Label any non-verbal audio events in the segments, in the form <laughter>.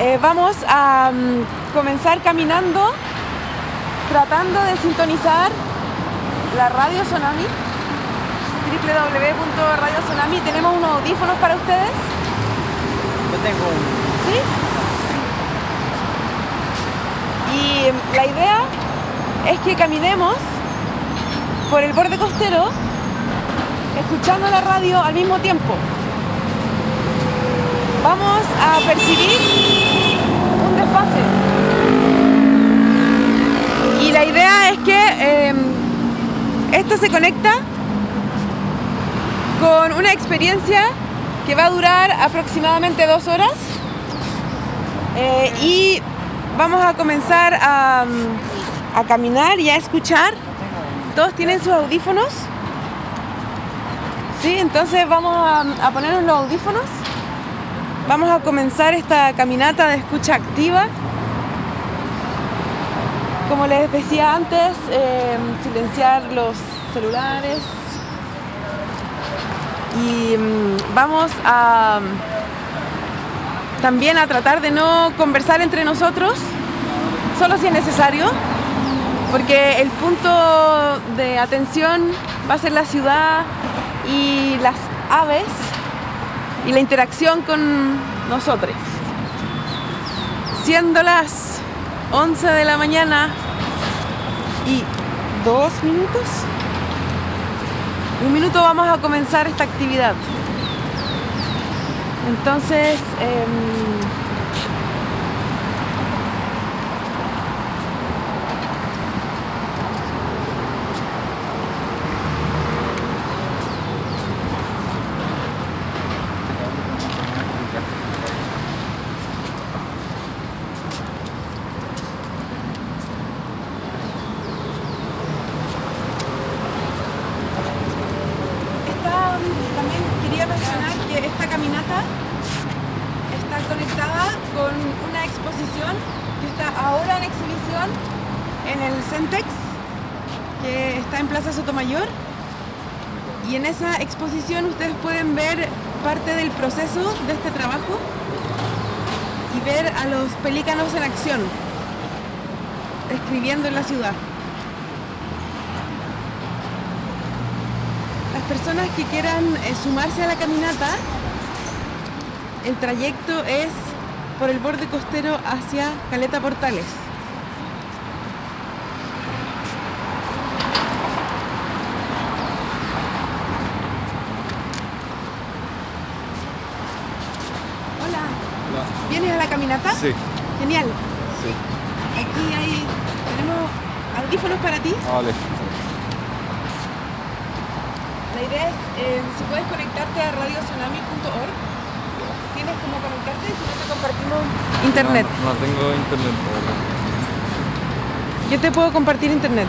Eh, vamos a mm, comenzar caminando, tratando de sintonizar la radio Tsunami, www.radiotsunami. Tenemos unos audífonos para ustedes. Yo tengo. ¿Sí? Y mm, la idea es que caminemos por el borde costero escuchando la radio al mismo tiempo. Vamos a percibir un desfase. Y la idea es que eh, esto se conecta con una experiencia que va a durar aproximadamente dos horas. Eh, y vamos a comenzar a, a caminar y a escuchar. Todos tienen sus audífonos. Sí, entonces vamos a, a ponernos los audífonos. Vamos a comenzar esta caminata de escucha activa. Como les decía antes, eh, silenciar los celulares. Y mm, vamos a también a tratar de no conversar entre nosotros, solo si es necesario, porque el punto de atención va a ser la ciudad y las aves y la interacción con nosotros. Siendo las 11 de la mañana y dos minutos, un minuto vamos a comenzar esta actividad. Entonces, em, Esta, también quería mencionar que esta caminata está conectada con una exposición que está ahora en exhibición en el Centex, que está en Plaza Sotomayor. Y en esa exposición ustedes pueden ver parte del proceso de este trabajo y ver a los pelícanos en acción, escribiendo en la ciudad. Las personas que quieran eh, sumarse a la caminata, el trayecto es por el borde costero hacia Caleta Portales. Hola, ¿vienes a la caminata? Sí, Genial. sí. Aquí hay, tenemos audífonos para ti. Vale. La idea es, eh, si puedes conectarte a radiosonami.org, tienes como conectarte si no te compartimos internet. No, no tengo internet. Yo te puedo compartir internet.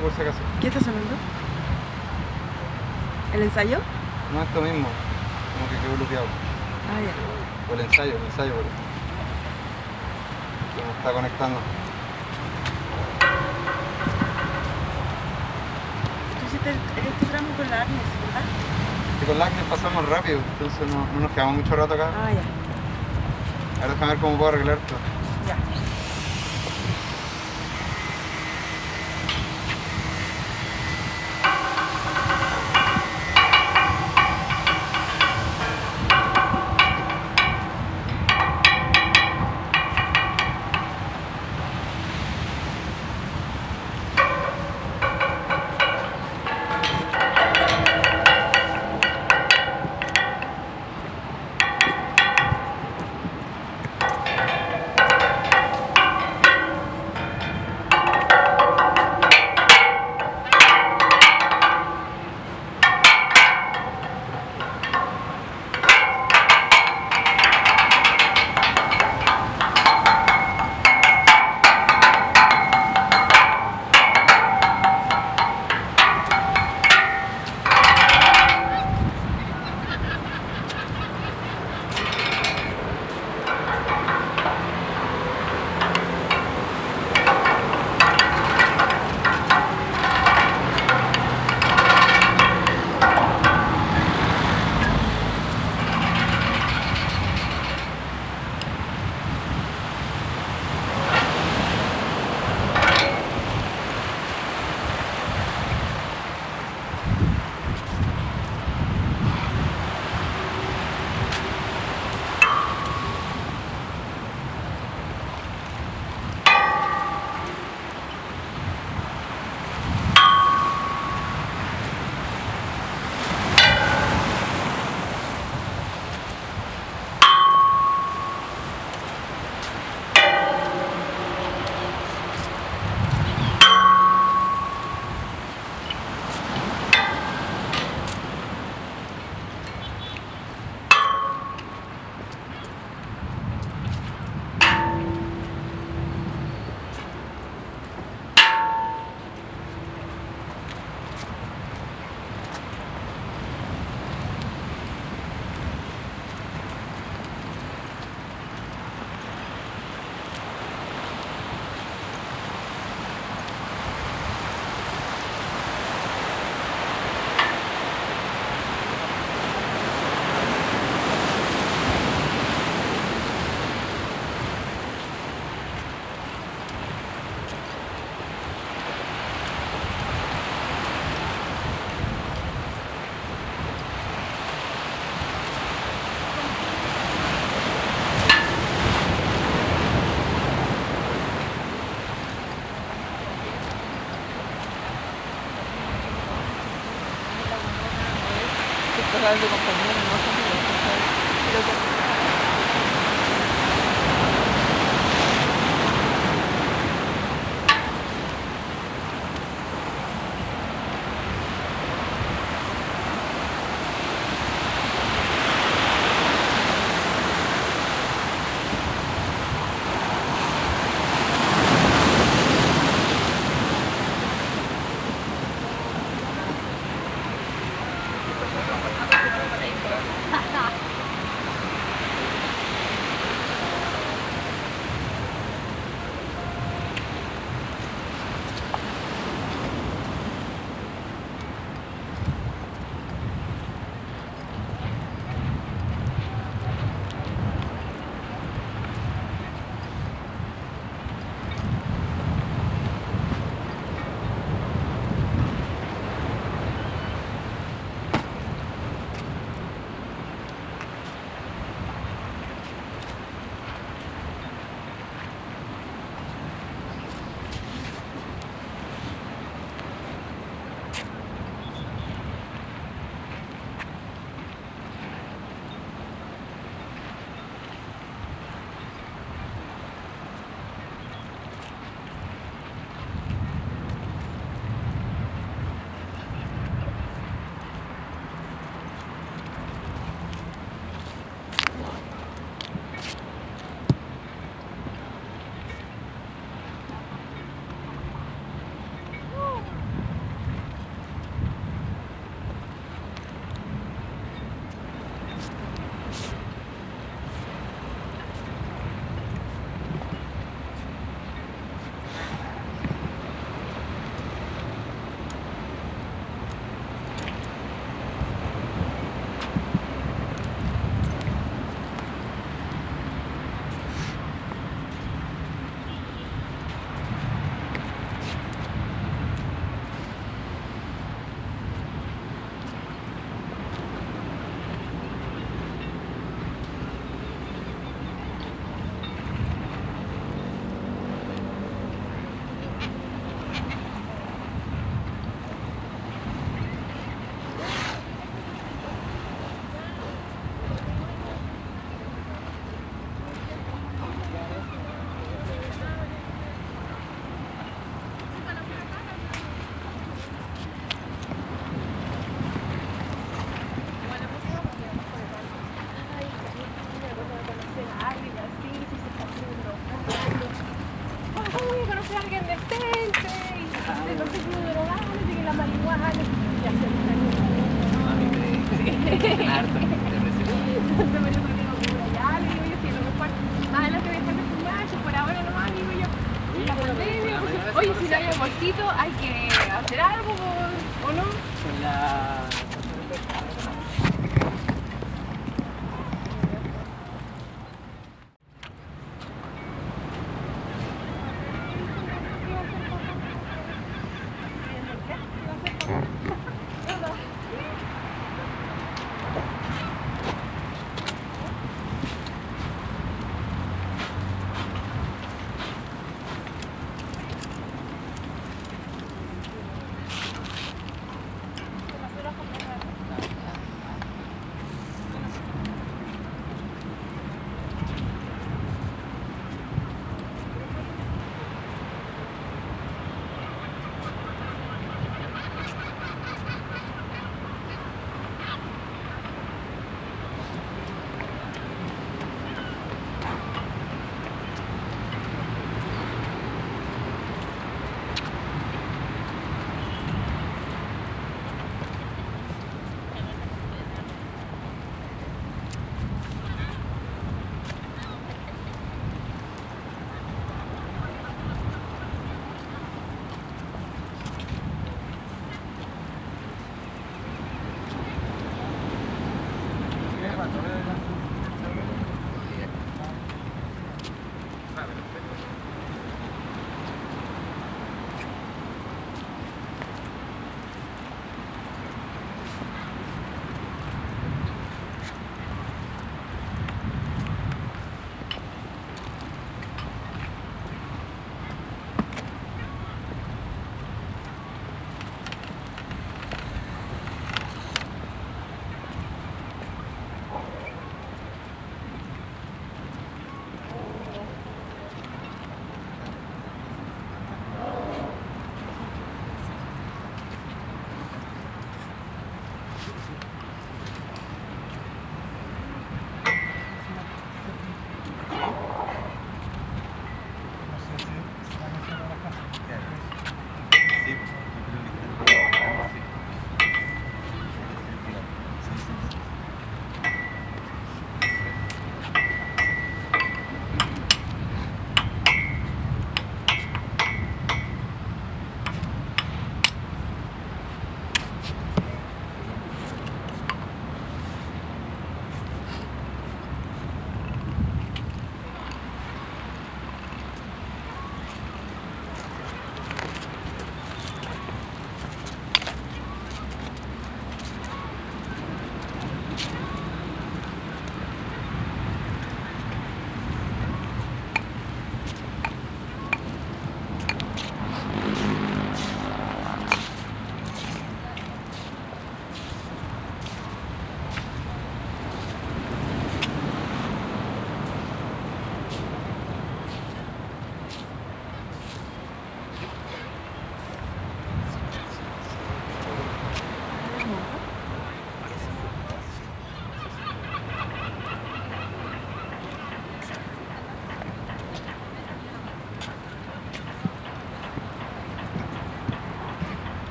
Por si acaso. ¿Qué está sonando? ¿El ensayo? No esto mismo, como que quedó bloqueado. Ah, ya. O el ensayo, el ensayo por. Como está conectando. Tú hiciste este tramo con la Agnes, ¿verdad? Y con la Agnes pasamos rápido, entonces no, no nos quedamos mucho rato acá. Ah, ya. Ahora déjame ver cómo puedo arreglar esto.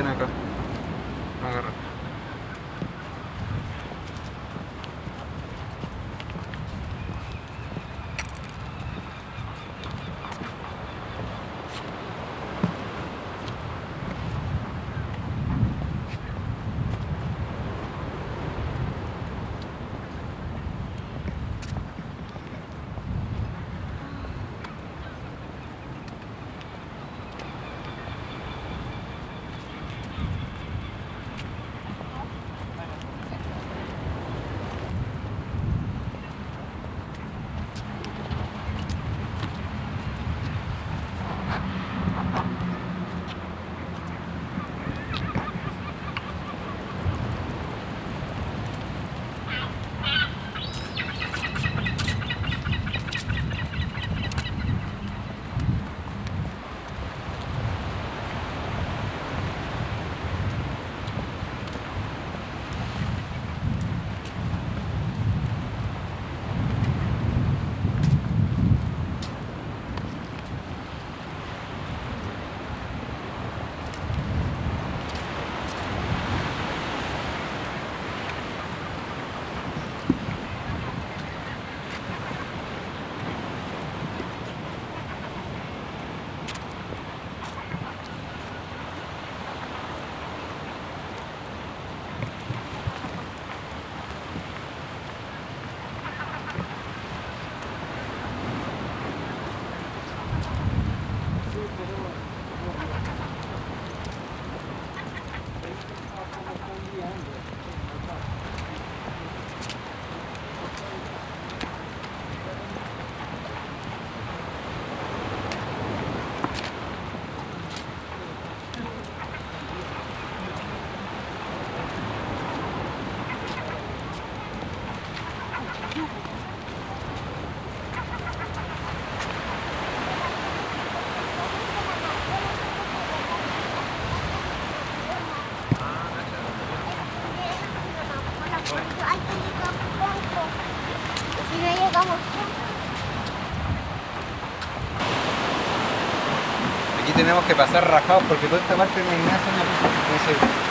No hay, tenemos que pasar rajados porque toda esta parte no hay nada señal. Entonces,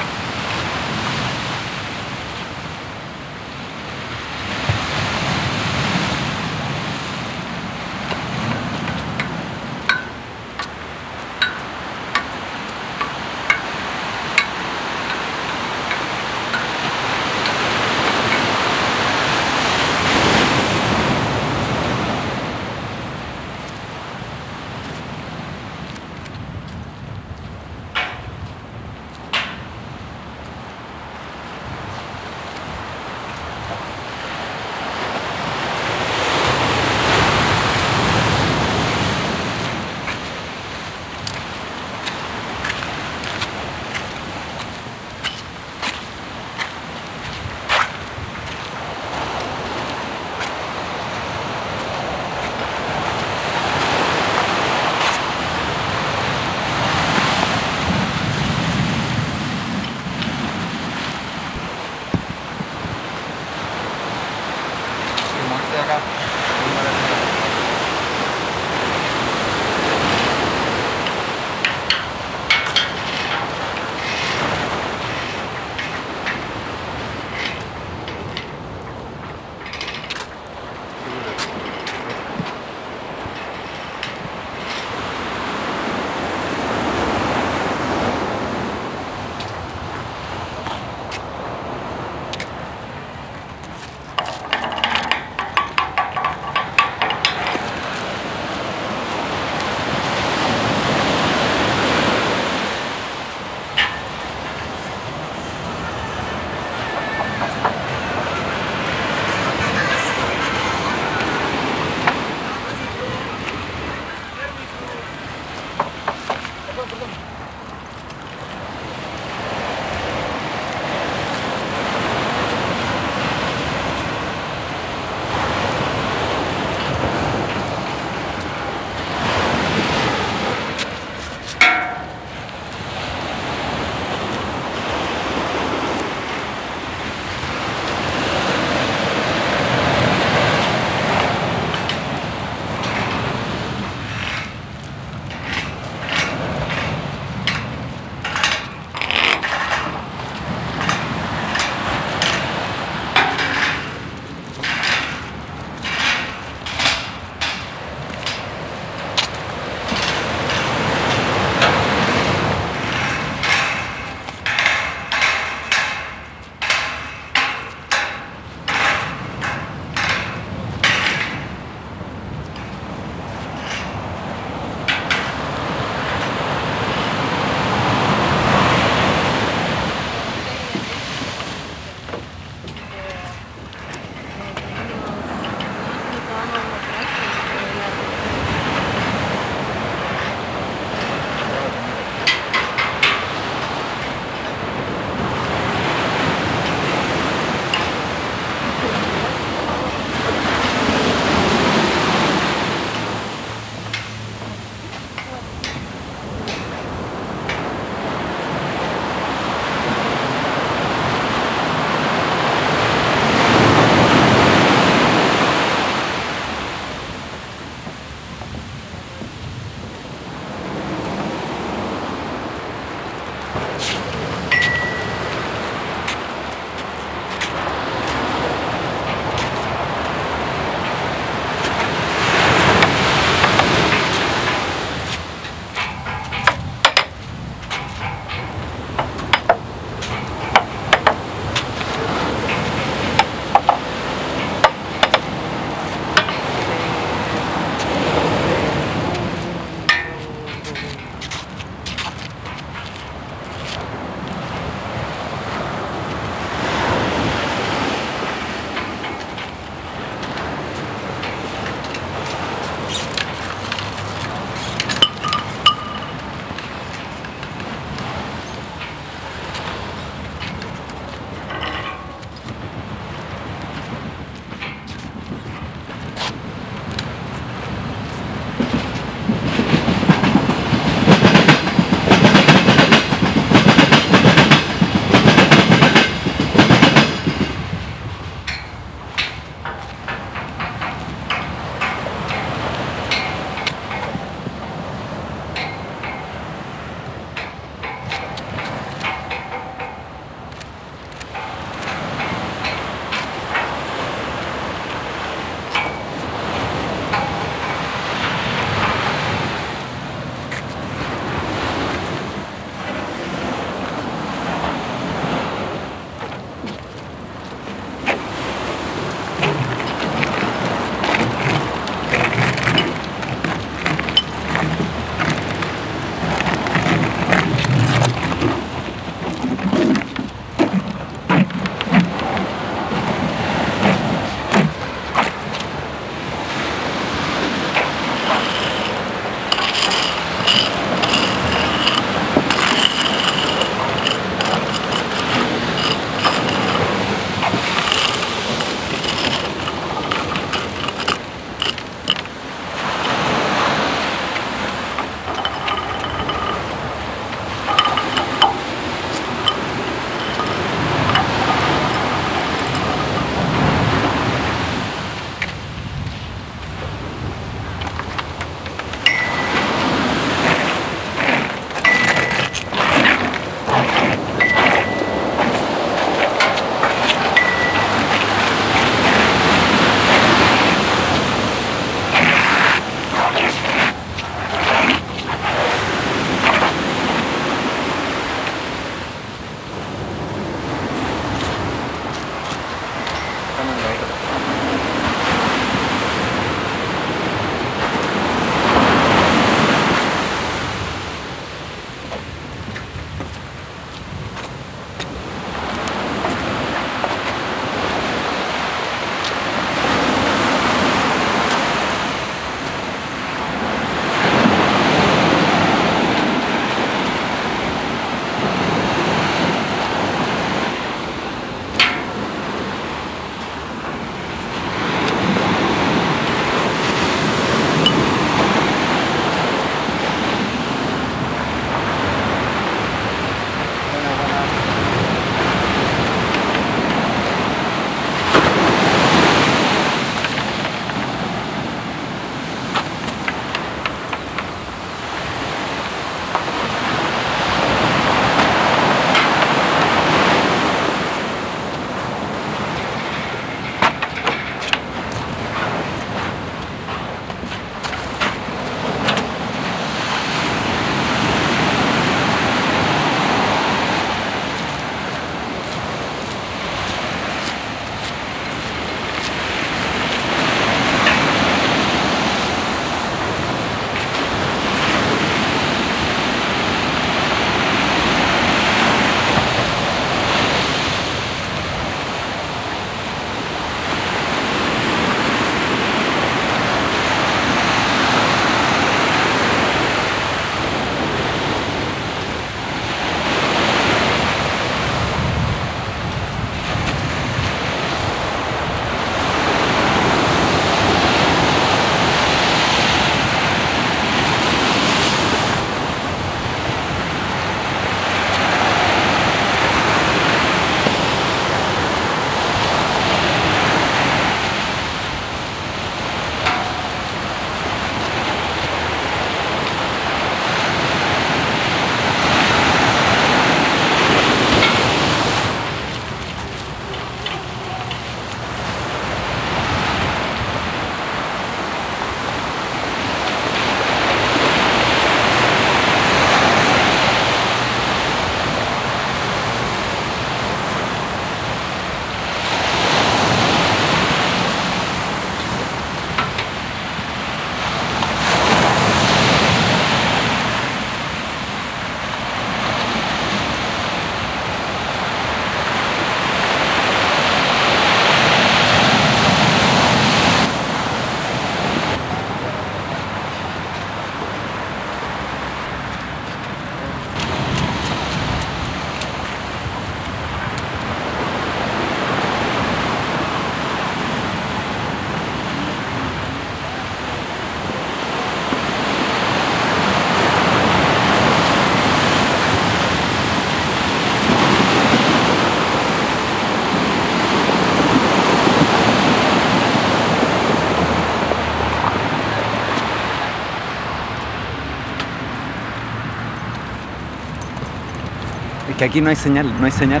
que aquí no hay señal, no hay señal.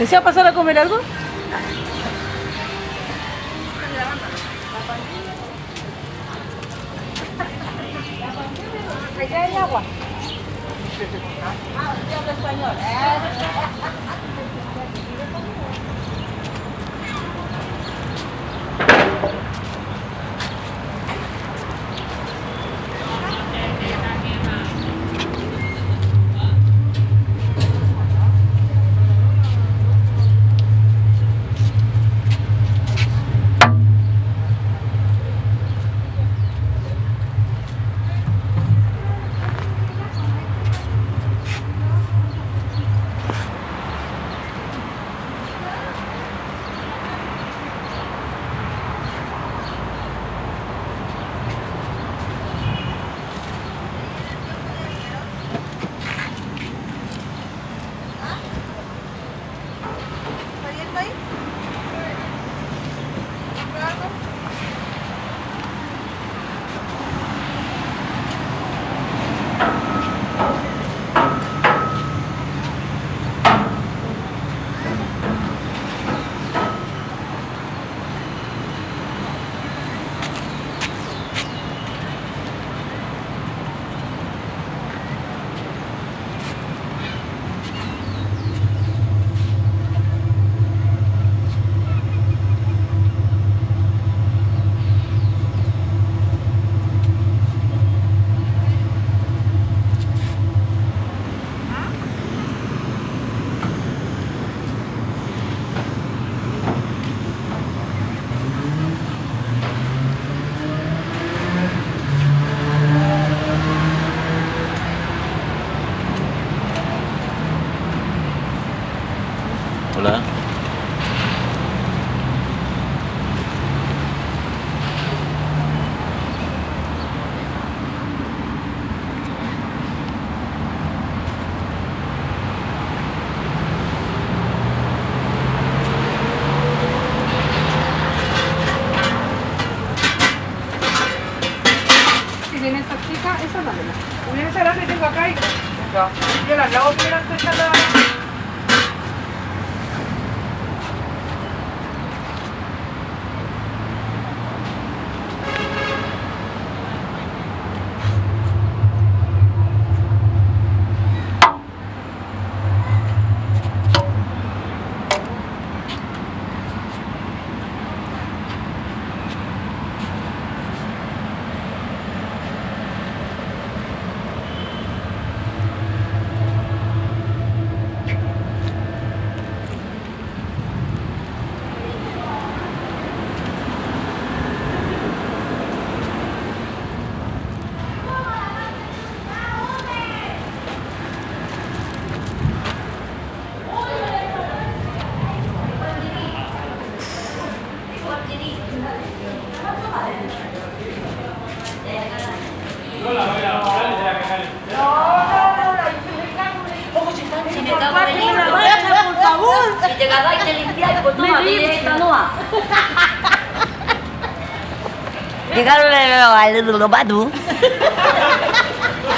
¿Desea pasar a comer algo? Allá hay agua. Ah, español. Si viene esa grande que tengo acá y... Ya. Yo la lavo primero antes de la...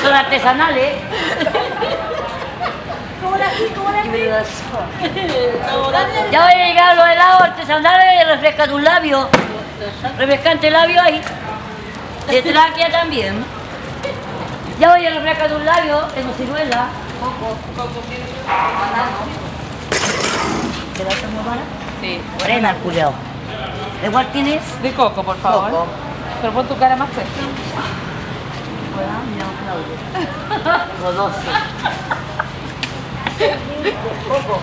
Son artesanales. ¿Cómo la hacís? ¿Cómo la? Ya van a llegar los helados artesanales, refresca tus labios. Refrescante labio ahí. De tráquea también. Ya voy a refrescar tus labios, tengo ciruela, coco. ¿Te vas a mover? Sí. Morena, el culiao. ¿De cuál tienes? De coco, por favor. Coco. Pero pon tu cara más cerca. Coco.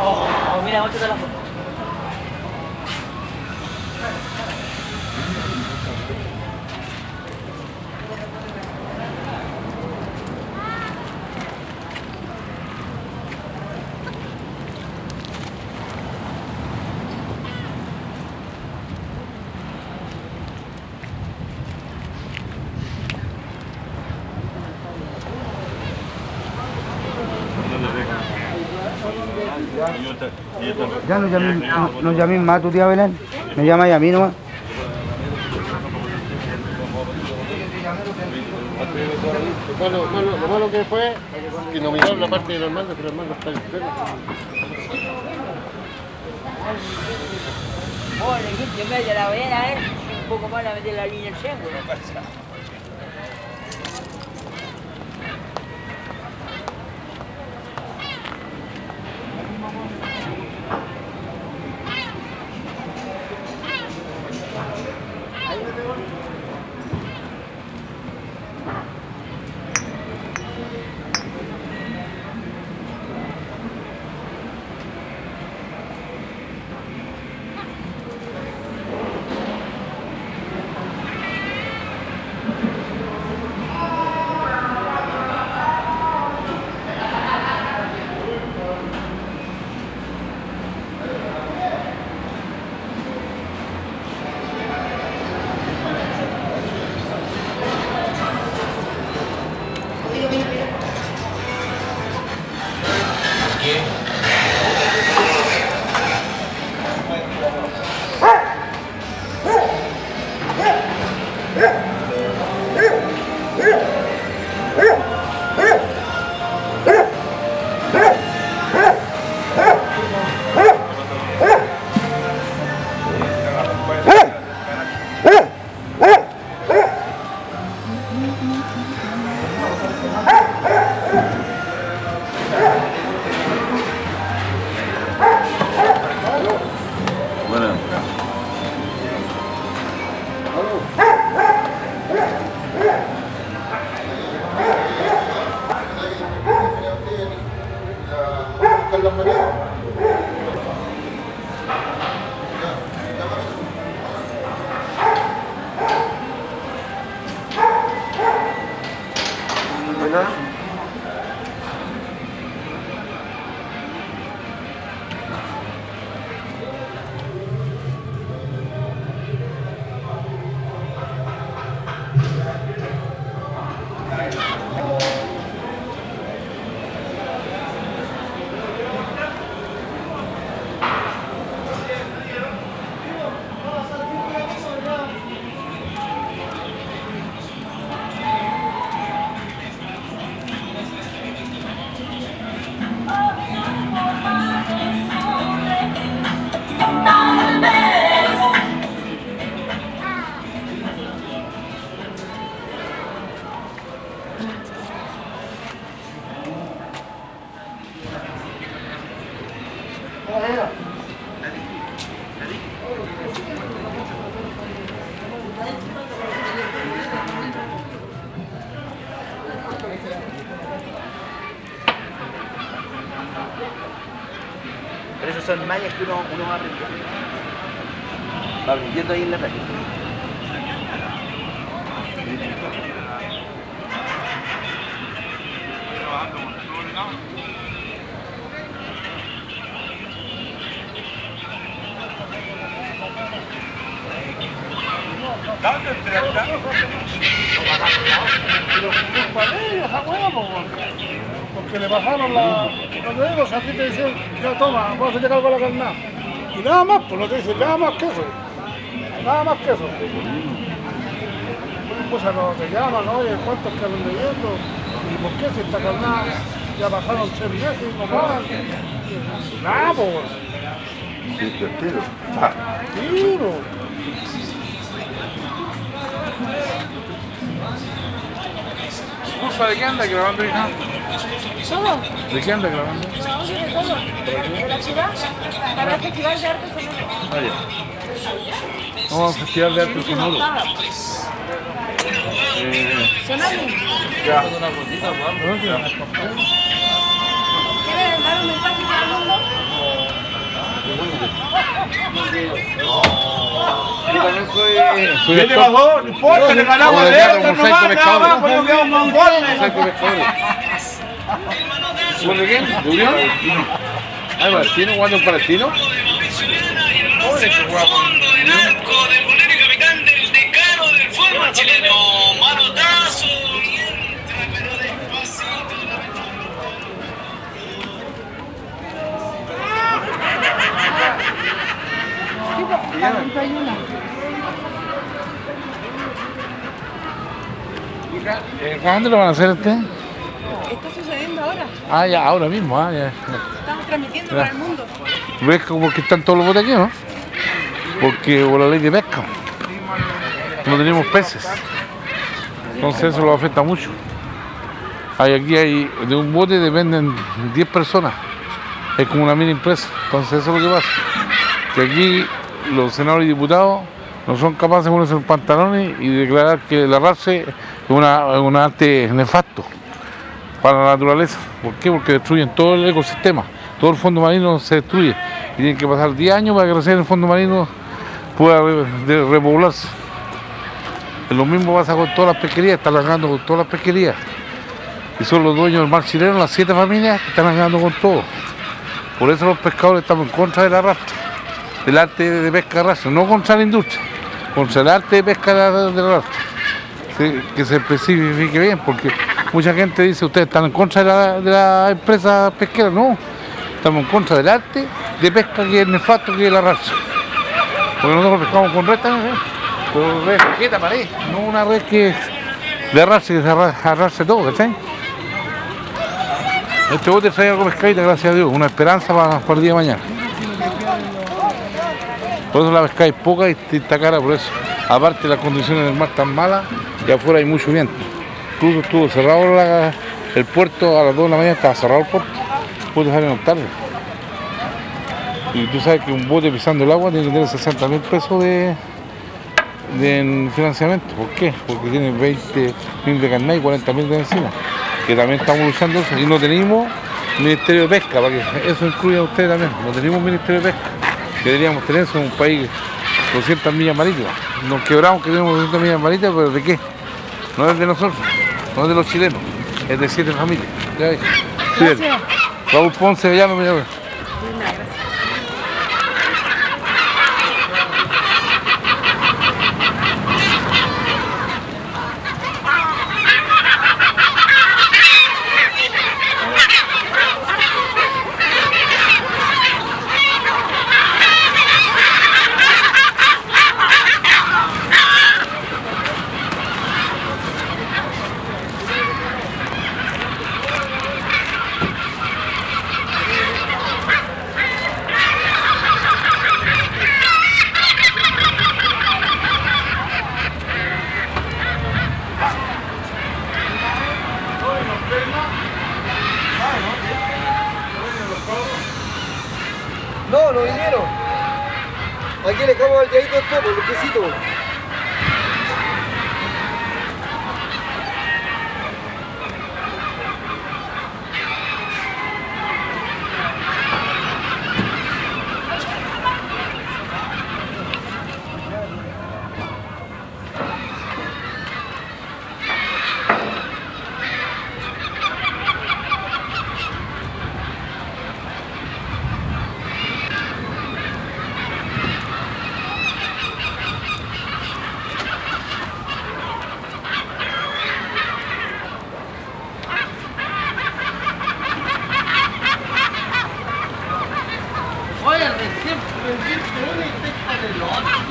Oh, mira, muéstrate la foto. Ya no llamé, no, no llamé más a tu tía Belén, me llamáis a mí nomás. Lo malo, malo- lo malo que fue que no miraron la parte del Armando, pero Armando está enfermo. Bueno, yo medio la voy a ver, un poco más la meter la línea en seco. Va aprendiendo ahí en la. Porque le bajaron la. Cuando a ti te dicen, ya toma, vas a llegar con la. Y nada más, pues no te dicen nada más que eso. Nada más que eso. Pues no te llaman, oye, ¿cuántos que andan leyendo? ¿Y por qué si esta carnada ya bajaron tres meses y no pagan? Nada, pues. Sí, te tiro. Tiro. ¿de qué anda grabando, hija? ¿De qué anda grabando? No, ¿de cómo? ¿De la ciudad? Para el Festival de Arte Sonoro. Vamos al Festival de Arte Sonoro. Eh, ya. ¿quieres dar un mensaje para el mundo? Yo también soy. soy ¿Qué te actor. bajó? No importa, le ganamos de esto, nomás, Mosaico nada más, pues no quedamos mongoles. Mosaico Pescador. ¿Por de quién? ¿De Unión? Ay, Palestino, jugando en Palestino. Pobre que juega Eh, ¿Cuándo lo van a hacer este? Está sucediendo ahora. Ah, ya, ahora mismo. Ah, ya. Estamos transmitiendo Ya. para el mundo. ¿Ves como que están todos los botes aquí, no? Porque por la ley de pesca no tenemos peces. Entonces eso lo afecta mucho. Hay aquí hay, de un bote dependen 10 personas. Es como una mini empresa. Entonces eso es lo que pasa. Que aquí los senadores y diputados no son capaces de ponerse los pantalones y declarar que el arrastre es una, un arte nefasto para la naturaleza. ¿Por qué? Porque destruyen todo el ecosistema. Todo el fondo marino se destruye. Y tienen que pasar 10 años para que recién el fondo marino pueda re- repoblarse. Lo mismo pasa con todas las pesquerías, están largando con todas las pesquerías. Y son los dueños del mar chileno, las siete familias, que están largando con todo. Por eso los pescadores estamos en contra del arrastre, del arte de pesca de arrastre, no contra la industria, contra el arte de pesca de- arrastre. Que se especifique bien, porque mucha gente dice, ustedes están en contra de la, la empresa pesquera, no, estamos en contra del arte de pesca que es nefasto que es el arrastre. Porque nosotros pescamos con red también, ¿eh? Pero red quieta, pared, no una red que de arrastre, que se arra- arrastre todo, ¿cachai? Este bote trae algo pescadita, gracias a Dios, una esperanza para, el día de mañana. Por eso la pesca es poca y está cara por eso. Aparte las condiciones del mar están malas y afuera hay mucho viento. Incluso estuvo cerrado el puerto a las 2 de la mañana, estaba cerrado el puerto. Pude salieron tarde. Y tú sabes que un bote pisando el agua tiene que tener 60 mil pesos de, financiamiento. ¿Por qué? Porque tiene 20 mil de carnet y 40 mil de encima. Que también estamos luchando eso. Y no tenemos Ministerio de Pesca, para que eso incluya a ustedes también. No tenemos Ministerio de Pesca. Que deberíamos tener, somos un país 200 millas marítimas. Nos quebramos que tenemos 200 millas marítimas, pero ¿de qué? No es de nosotros, no es de los chilenos, es de siete familias. Gracias. Raúl Ponce, ya no me llama. No, no vinieron. Aquí le dejamos al lladito el topo, el quesito. Oye, recién, recién, una y pesca del otro,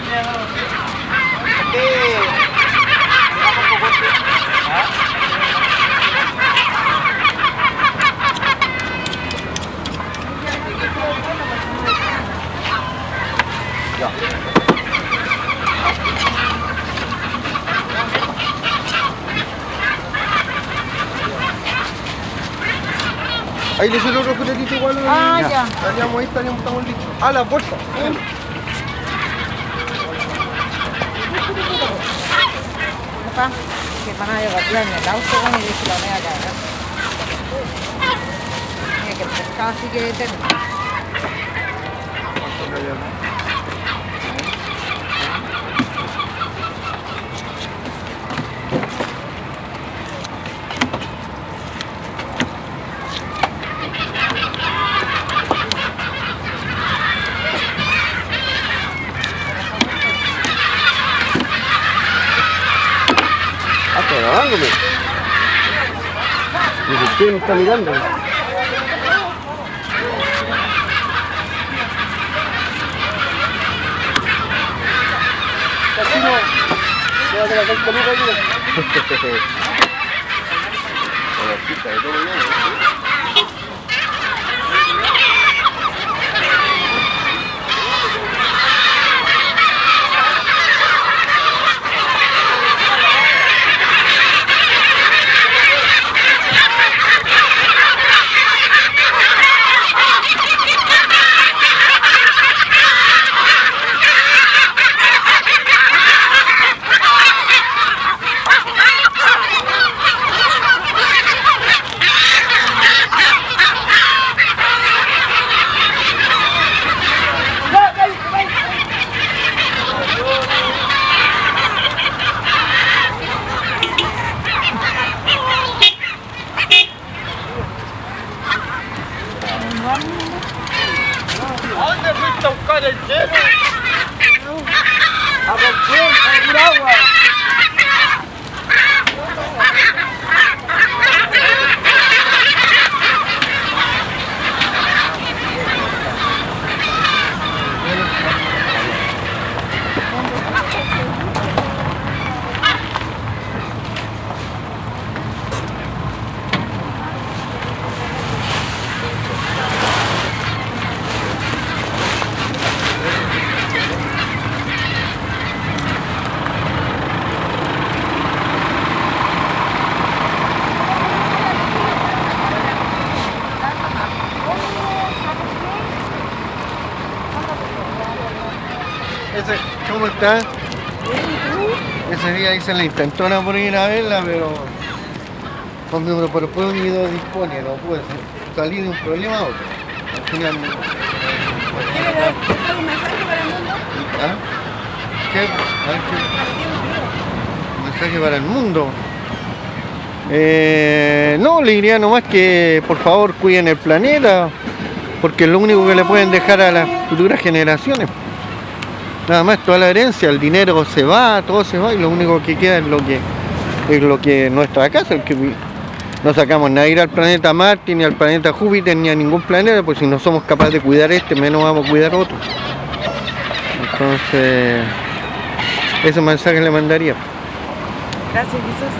Ahí le hice el otro juguetito ya. Estaríamos ahí, estaríamos, estamos listos. Ah, la bolsa. Papá, que van a llevar en el auto y dije la voy a cagar. Mira que el pescado sí que. Grabándome. Dice, ¿quién me está mirando? Llévate la Luca <laughs> ayuda. Hice la intentona por ir a verla, pero. Después mi video dispone, no pude salir de un problema a otro. Al final. ¿Quiere dar un mensaje para el mundo? ¿Ah? ¿Qué? A ver, ¿qué? Un mensaje para el mundo. Eh, no, le diría nomás que por favor cuiden el planeta, porque es lo único que le pueden dejar a las futuras generaciones. Nada más toda la herencia, el dinero se va, todo se va y lo único que queda es lo que es lo que es nuestra casa, el que no sacamos nada ir al planeta Marte, ni al planeta Júpiter, ni a ningún planeta, pues si no somos capaces de cuidar este, menos vamos a cuidar otro. Entonces, ese mensaje le mandaría. Gracias, Jesús.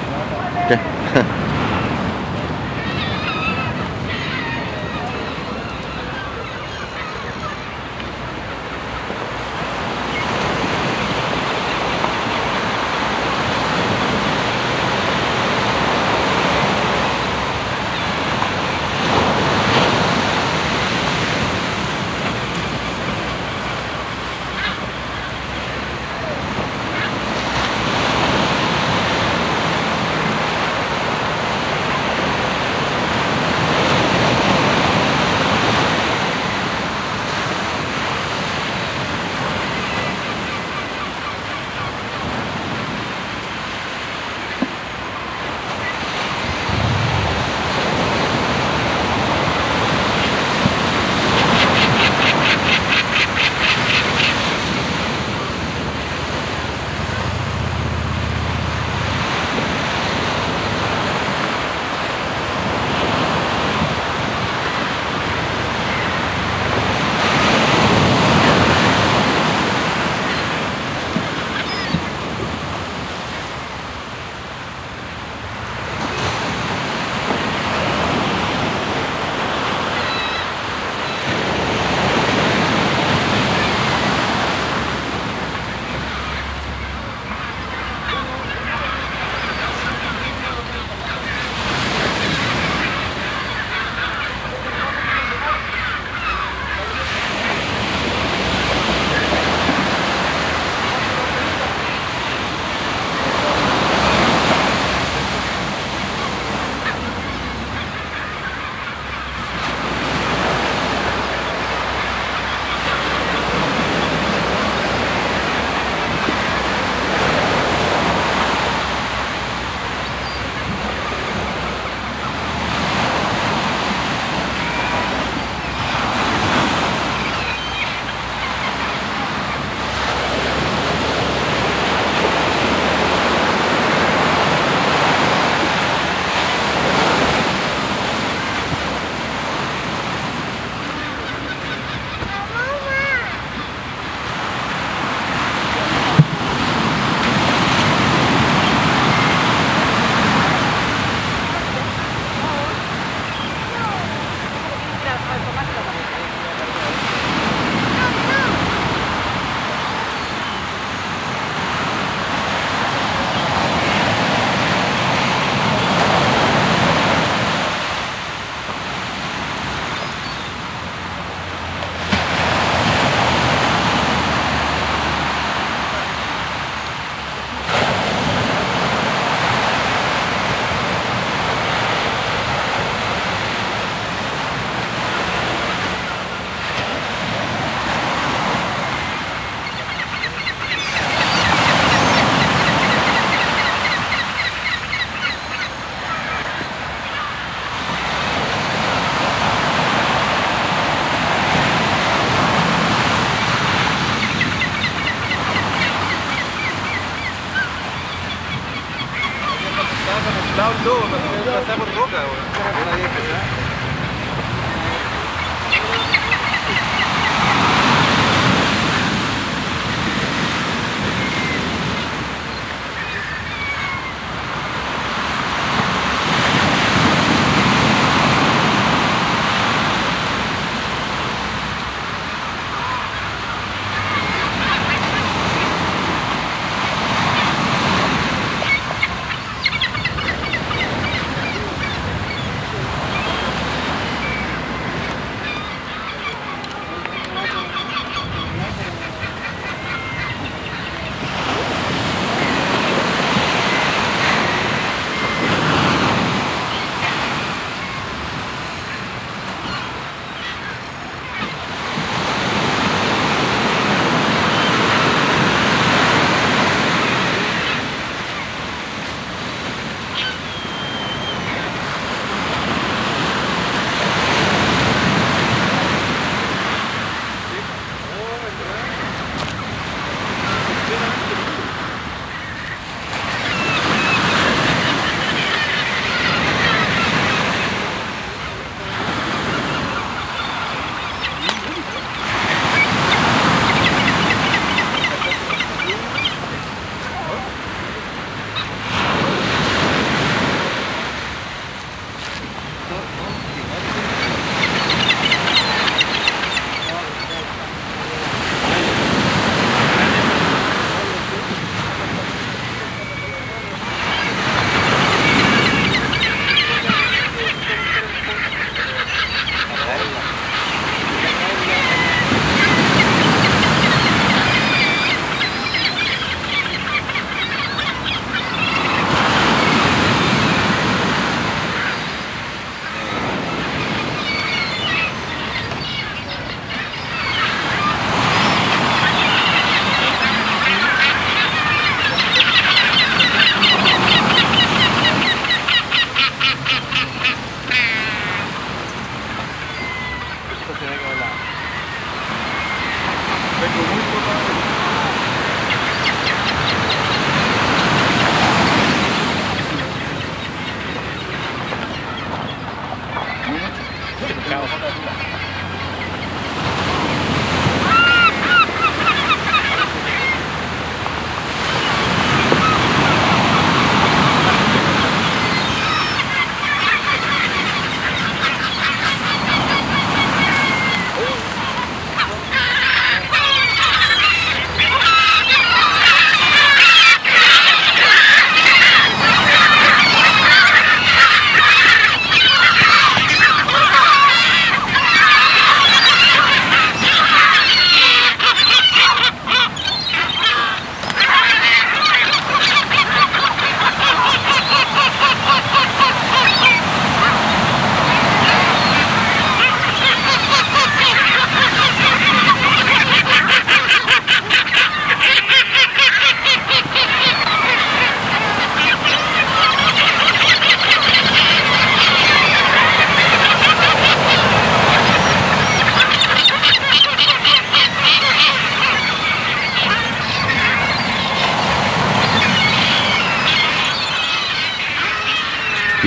muito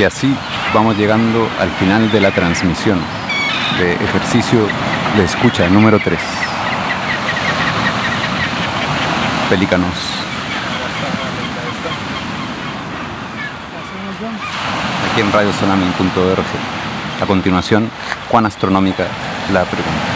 Y así vamos llegando al final de la transmisión de ejercicio de escucha número 3. Pelícanos. Aquí en radiosonami.org. A continuación, Juan Astronómica, la pregunta.